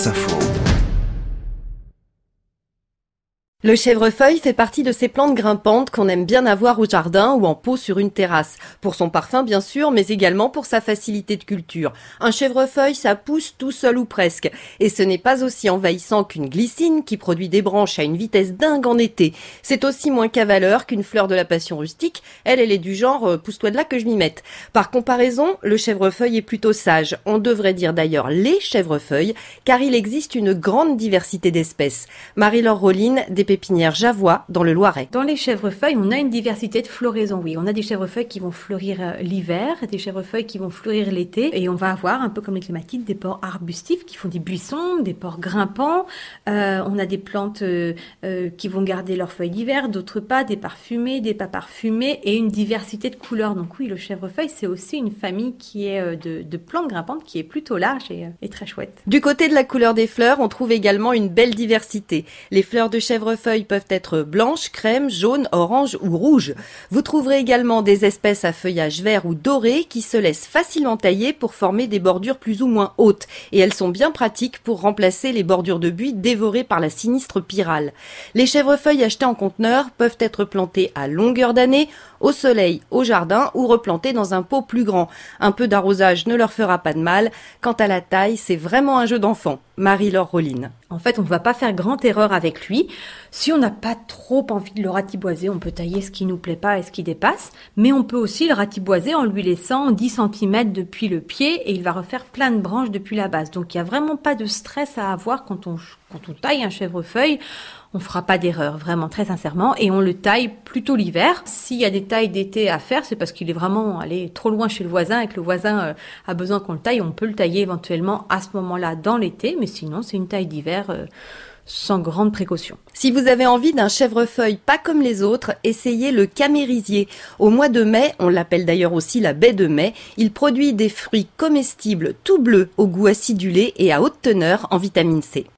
Wasserfall. Le chèvrefeuille fait partie de ces plantes grimpantes qu'on aime bien avoir au jardin ou en pot sur une terrasse. Pour son parfum bien sûr, mais également pour sa facilité de culture. Un chèvrefeuille, ça pousse tout seul ou presque. Et ce n'est pas aussi envahissant qu'une glycine qui produit des branches à une vitesse dingue en été. C'est aussi moins cavaleur qu'une fleur de la passion rustique. Elle, elle est du genre euh, pousse-toi de là que je m'y mette. Par comparaison, le chèvrefeuille est plutôt sage. On devrait dire d'ailleurs les chèvrefeuilles, car il existe une grande diversité d'espèces. Marie-Laure Rolline, des pépinière Javois dans le Loiret. Dans les chèvrefeuilles, on a une diversité de floraisons. Oui, on a des chèvrefeuilles qui vont fleurir euh, l'hiver, des chèvrefeuilles qui vont fleurir l'été, et on va avoir un peu comme les clématites des ports arbustifs qui font des buissons, des ports grimpants. Euh, on a des plantes euh, qui vont garder leurs feuilles d'hiver, d'autres pas, des parfumés, des pas parfumés, et une diversité de couleurs. Donc oui, le chèvrefeuille, c'est aussi une famille qui est de, plantes grimpantes qui est plutôt large et, et très chouette. Du côté de la couleur des fleurs, on trouve également une belle diversité. Les fleurs de chèvrefeuille feuilles peuvent être blanches, crème, jaune, orange ou rouge. Vous trouverez également des espèces à feuillage vert ou doré qui se laissent facilement tailler pour former des bordures plus ou moins hautes et elles sont bien pratiques pour remplacer les bordures de buis dévorées par la sinistre pyrale. Les chèvrefeuilles achetées en conteneur peuvent être plantées à longueur d'année, au soleil, au jardin ou replantées dans un pot plus grand. Un peu d'arrosage ne leur fera pas de mal. Quant à la taille, c'est vraiment un jeu d'enfant. Marie-Laure Rolline. En fait, on ne va pas faire grande erreur avec lui. Si on n'a pas trop envie de le ratiboiser, on peut tailler ce qui nous plaît pas et ce qui dépasse, mais on peut aussi le ratiboiser en lui laissant 10 cm depuis le pied et il va refaire plein de branches depuis la base. Donc il n'y a vraiment pas de stress à avoir quand on, quand on taille un chèvrefeuille. On fera pas d'erreur, vraiment très sincèrement, et on le taille plutôt l'hiver. S'il y a des tailles d'été à faire, c'est parce qu'il est vraiment allé trop loin chez le voisin et que le voisin euh, a besoin qu'on le taille. On peut le tailler éventuellement à ce moment-là dans l'été, mais sinon c'est une taille d'hiver. Euh, sans grande précaution. Si vous avez envie d'un chèvrefeuille pas comme les autres, essayez le camérisier. Au mois de mai, on l'appelle d'ailleurs aussi la baie de mai, il produit des fruits comestibles tout bleus au goût acidulé et à haute teneur en vitamine C.